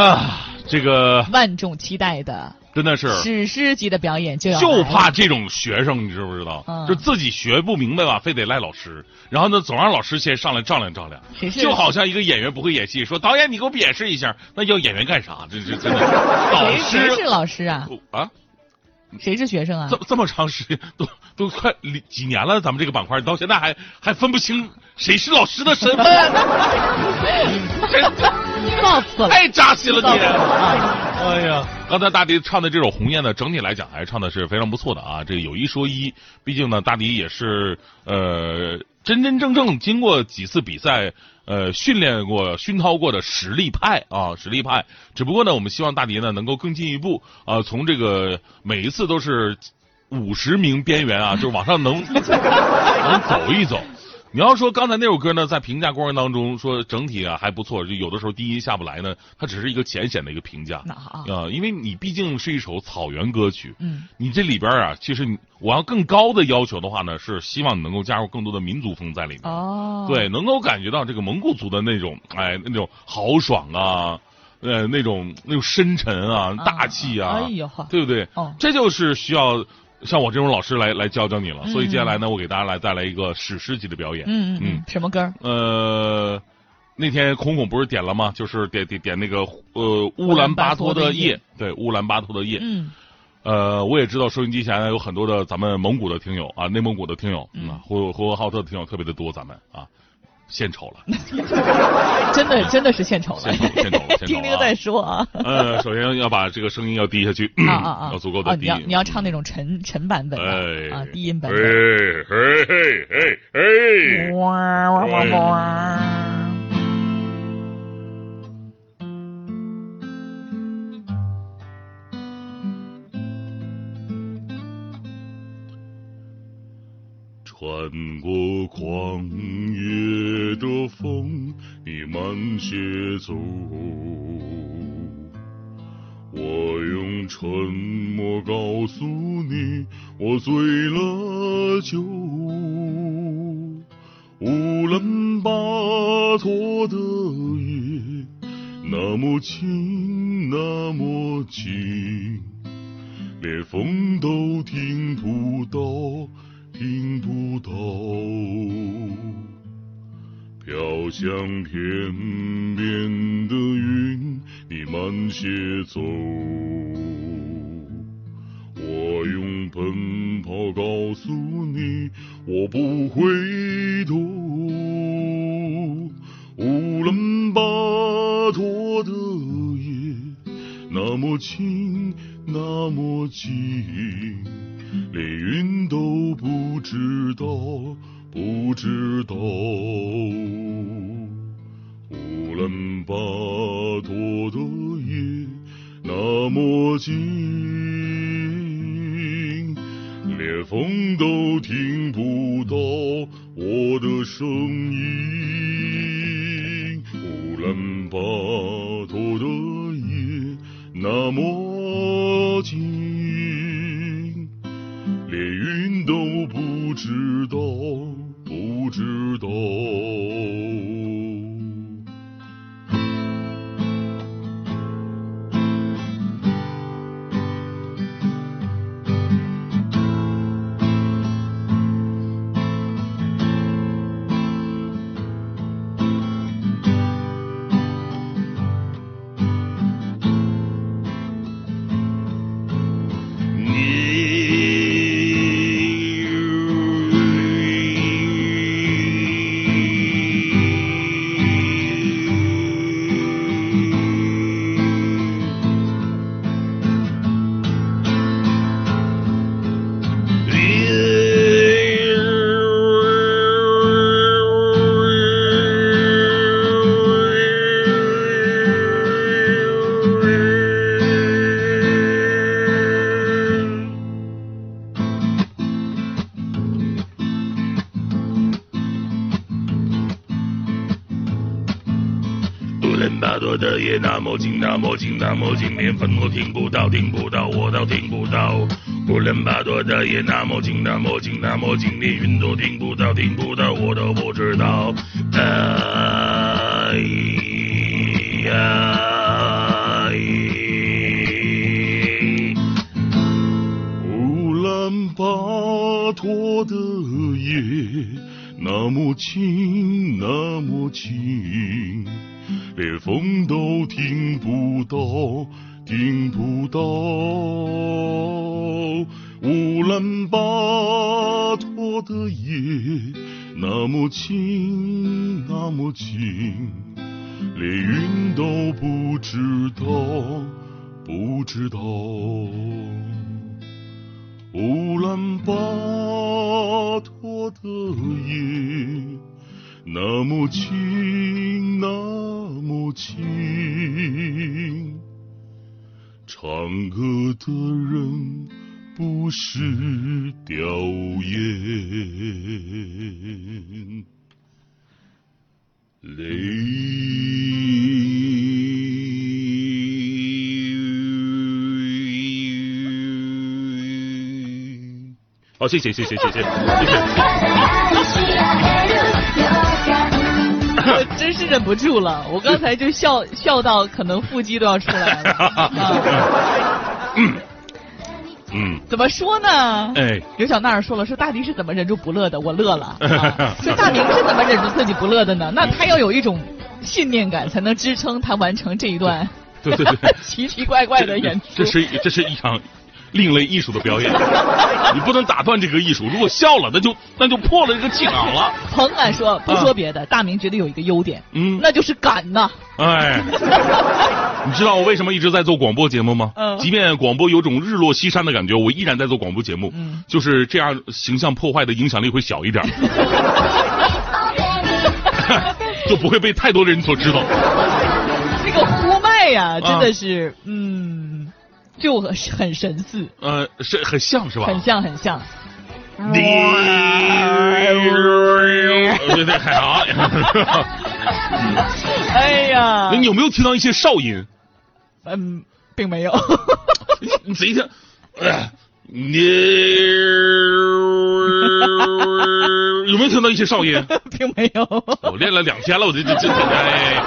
啊，这个万众期待的真的是史诗级的表演就要就怕这种学生，你知不知道？嗯。就自己学不明白吧，非得赖老师，然后呢，总让老师先上来丈量丈量，就好像一个演员不会演戏，说导演你给我演示一下，那要演员干啥？这这真的，老谁 谁是老师啊？啊，谁是学生啊？这？这么长时间都都快几几年了，咱们这个板块到现在还还分不清谁是老师的身份，真太扎心了你。哎呀，刚才大迪唱的这首《鸿雁》呢，整体来讲还唱的是非常不错的啊。这有一说一，毕竟呢，大迪也是呃真真正正经过几次比赛呃训练过、熏陶过的实力派啊，实力派。只不过呢，我们希望大迪呢能够更进一步啊，从这个每一次都是五十名边缘啊，就往上能 能走一走。你要说刚才那首歌呢，在评价过程当中说整体啊还不错，就有的时候低音下不来呢，它只是一个浅显的一个评价。那啊，啊、因为你毕竟是一首草原歌曲，嗯，你这里边啊，其实你我要更高的要求的话呢，是希望你能够加入更多的民族风在里面，哦，对，能够感觉到这个蒙古族的那种哎那种豪爽啊，呃那种那种深沉啊、啊大气啊，哎呦呵，对不对？哦。这就是需要像我这种老师来来教教你了。嗯所以接下来呢，我给大家来带来一个史诗级的表演。嗯嗯什么歌？呃，那天孔孔不是点了吗？就是点点点那个呃乌兰巴托的夜，对，乌兰巴托的夜。嗯，呃，我也知道收音机前有很多的咱们蒙古的听友啊，内蒙古的听友，嗯，啊呼呼和浩特的听友特别的多，咱们啊。献丑了，真的真的是献丑了献丑了，听听再说啊。呃，首先要把这个声音要低下去，啊啊啊！要足够哦的低。你要你要唱那种沉沉版本的哎啊，低音版哎本。哎嘿嘿嘿，哇哇哇哇！穿过旷野的风，你慢些走。我用沉默告诉你，我醉了酒。乌兰巴托的夜，那么静，那么静，连风都听不到，听不到。飘向天边的云，你慢些走。我用奔跑告诉你，我不回头。乌兰巴托的夜，那么轻，那么静，连云都不知道，不知道。乌兰巴托的夜那么静，连风都听不到我的声音。乌兰巴托的夜那么静，连云都不知道，知道。乌兰巴多的夜那么静，那么静，那么静，连风都听不到，听不到，我都听不到。乌兰巴多的夜那么静，那么静，那么静，连云都听不到，听不到，我都不知道。啊轻，那么静，连风都听不到，听不到。乌兰巴托的夜那么静，那么静，连云都不知道，不知道。乌兰巴托的夜那么静，那么静，唱歌的人不是吊唁，泪。好，谢谢谢谢谢谢谢谢。我真是忍不住了，我刚才就笑笑到可能腹肌都要出来了。啊嗯，怎么说呢？哎，刘小娜儿说了，说大迪是怎么忍住不乐的？我乐了。啊说大明是怎么忍住自己不乐的呢？那他要有一种信念感，才能支撑他完成这一段对对对，奇奇怪怪的演出。这是这是一场另类艺术的表演，你不能打断这个艺术。如果笑了，那就那就破了这个气场了。甭敢说，不说别的，大明觉得有一个优点，嗯，那就是敢呐。哎，你知道我为什么一直在做广播节目吗？嗯即便广播有种日落西山的感觉，我依然在做广播节目。嗯就是这样，形象破坏的影响力会小一点，就不会被太多人所知道。这个呼麦呀，啊真的是，嗯，就很很神似，呃，是很像是吧？很像很像。对对，好。哎呀那，你有没有听到一些哨音？嗯，并没有。你仔细听，哎你有没有听到一些哨音？并没有。我练了两天了，我这这这哎。